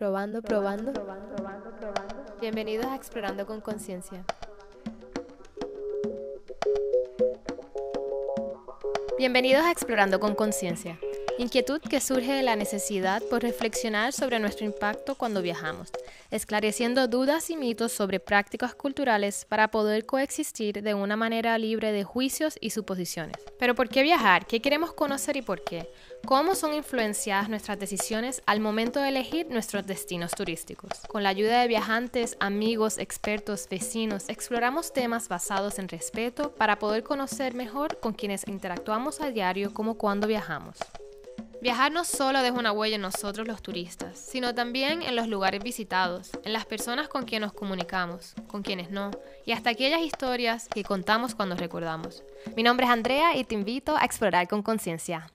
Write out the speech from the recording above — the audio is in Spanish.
Probando, probando. Bienvenidos a Explorando con Conciencia. Bienvenidos a Explorando con Conciencia. Inquietud que surge de la necesidad por reflexionar sobre nuestro impacto cuando viajamos, esclareciendo dudas y mitos sobre prácticas culturales para poder coexistir de una manera libre de juicios y suposiciones. Pero ¿por qué viajar? ¿Qué queremos conocer y por qué? ¿Cómo son influenciadas nuestras decisiones al momento de elegir nuestros destinos turísticos? Con la ayuda de viajantes, amigos, expertos, vecinos, exploramos temas basados en respeto para poder conocer mejor con quienes interactuamos a diario como cuando viajamos. Viajar no solo deja una huella en nosotros los turistas, sino también en los lugares visitados, en las personas con quienes nos comunicamos, con quienes no, y hasta aquellas historias que contamos cuando recordamos. Mi nombre es Andrea y te invito a explorar con conciencia.